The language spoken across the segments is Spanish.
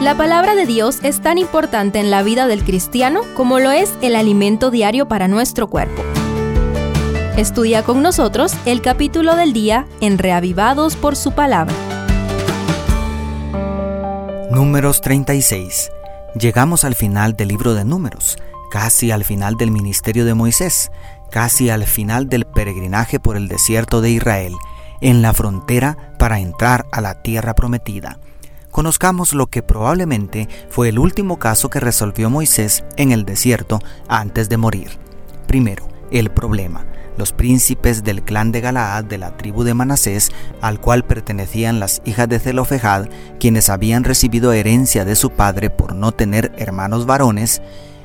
La palabra de Dios es tan importante en la vida del cristiano como lo es el alimento diario para nuestro cuerpo. Estudia con nosotros el capítulo del día en Reavivados por su palabra. Números 36. Llegamos al final del libro de Números, casi al final del ministerio de Moisés, casi al final del peregrinaje por el desierto de Israel, en la frontera para entrar a la tierra prometida. Conozcamos lo que probablemente fue el último caso que resolvió Moisés en el desierto antes de morir. Primero, el problema los príncipes del clan de Galaad de la tribu de Manasés, al cual pertenecían las hijas de Zelofejad, quienes habían recibido herencia de su padre por no tener hermanos varones,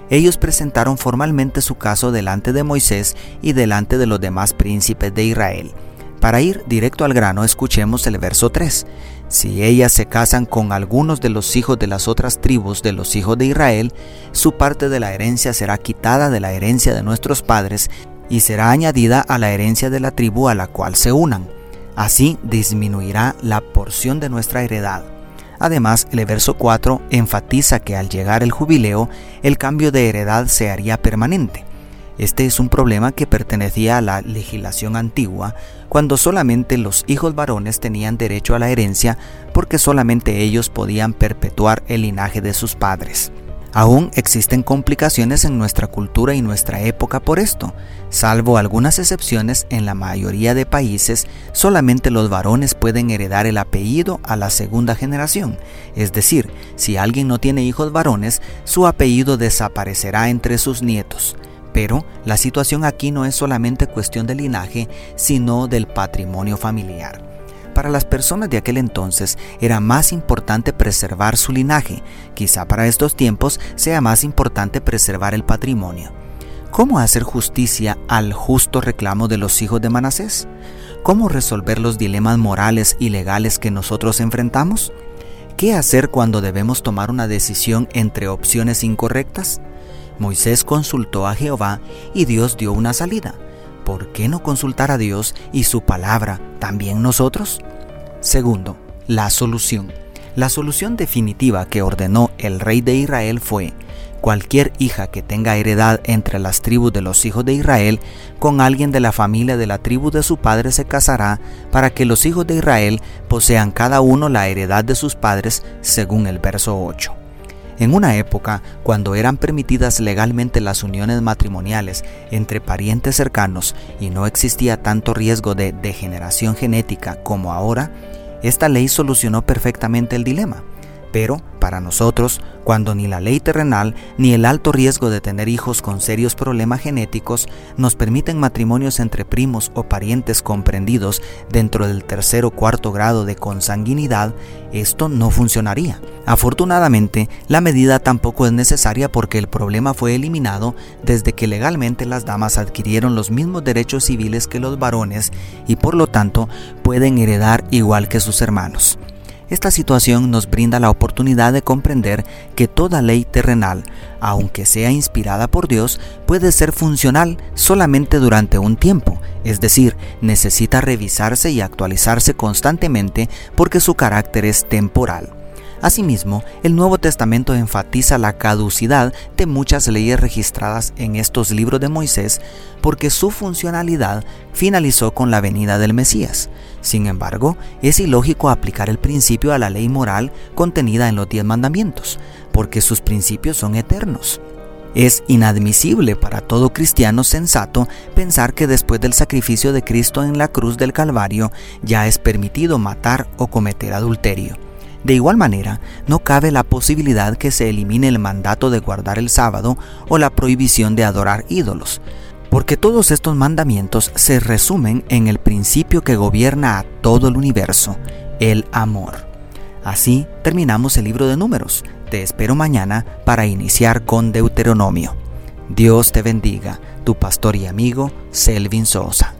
ellos presentaron formalmente su caso delante de Moisés y delante de los demás príncipes de Israel. Para ir directo al grano, escuchemos el verso 3. Si ellas se casan con algunos de los hijos de las otras tribus de los hijos de Israel, su parte de la herencia será quitada de la herencia de nuestros padres y será añadida a la herencia de la tribu a la cual se unan. Así disminuirá la porción de nuestra heredad. Además, el verso 4 enfatiza que al llegar el jubileo, el cambio de heredad se haría permanente. Este es un problema que pertenecía a la legislación antigua, cuando solamente los hijos varones tenían derecho a la herencia porque solamente ellos podían perpetuar el linaje de sus padres. Aún existen complicaciones en nuestra cultura y nuestra época por esto. Salvo algunas excepciones, en la mayoría de países solamente los varones pueden heredar el apellido a la segunda generación. Es decir, si alguien no tiene hijos varones, su apellido desaparecerá entre sus nietos. Pero la situación aquí no es solamente cuestión de linaje, sino del patrimonio familiar. Para las personas de aquel entonces era más importante preservar su linaje, quizá para estos tiempos sea más importante preservar el patrimonio. ¿Cómo hacer justicia al justo reclamo de los hijos de Manasés? ¿Cómo resolver los dilemas morales y legales que nosotros enfrentamos? ¿Qué hacer cuando debemos tomar una decisión entre opciones incorrectas? Moisés consultó a Jehová y Dios dio una salida. ¿por qué no consultar a Dios y su palabra también nosotros? Segundo, la solución. La solución definitiva que ordenó el rey de Israel fue, cualquier hija que tenga heredad entre las tribus de los hijos de Israel, con alguien de la familia de la tribu de su padre se casará, para que los hijos de Israel posean cada uno la heredad de sus padres, según el verso 8. En una época cuando eran permitidas legalmente las uniones matrimoniales entre parientes cercanos y no existía tanto riesgo de degeneración genética como ahora, esta ley solucionó perfectamente el dilema. Pero, para nosotros, cuando ni la ley terrenal ni el alto riesgo de tener hijos con serios problemas genéticos nos permiten matrimonios entre primos o parientes comprendidos dentro del tercer o cuarto grado de consanguinidad, esto no funcionaría. Afortunadamente, la medida tampoco es necesaria porque el problema fue eliminado desde que legalmente las damas adquirieron los mismos derechos civiles que los varones y por lo tanto pueden heredar igual que sus hermanos. Esta situación nos brinda la oportunidad de comprender que toda ley terrenal, aunque sea inspirada por Dios, puede ser funcional solamente durante un tiempo, es decir, necesita revisarse y actualizarse constantemente porque su carácter es temporal. Asimismo, el Nuevo Testamento enfatiza la caducidad de muchas leyes registradas en estos libros de Moisés porque su funcionalidad finalizó con la venida del Mesías. Sin embargo, es ilógico aplicar el principio a la ley moral contenida en los diez mandamientos, porque sus principios son eternos. Es inadmisible para todo cristiano sensato pensar que después del sacrificio de Cristo en la cruz del Calvario ya es permitido matar o cometer adulterio. De igual manera, no cabe la posibilidad que se elimine el mandato de guardar el sábado o la prohibición de adorar ídolos, porque todos estos mandamientos se resumen en el principio que gobierna a todo el universo, el amor. Así terminamos el libro de números. Te espero mañana para iniciar con Deuteronomio. Dios te bendiga, tu pastor y amigo Selvin Sosa.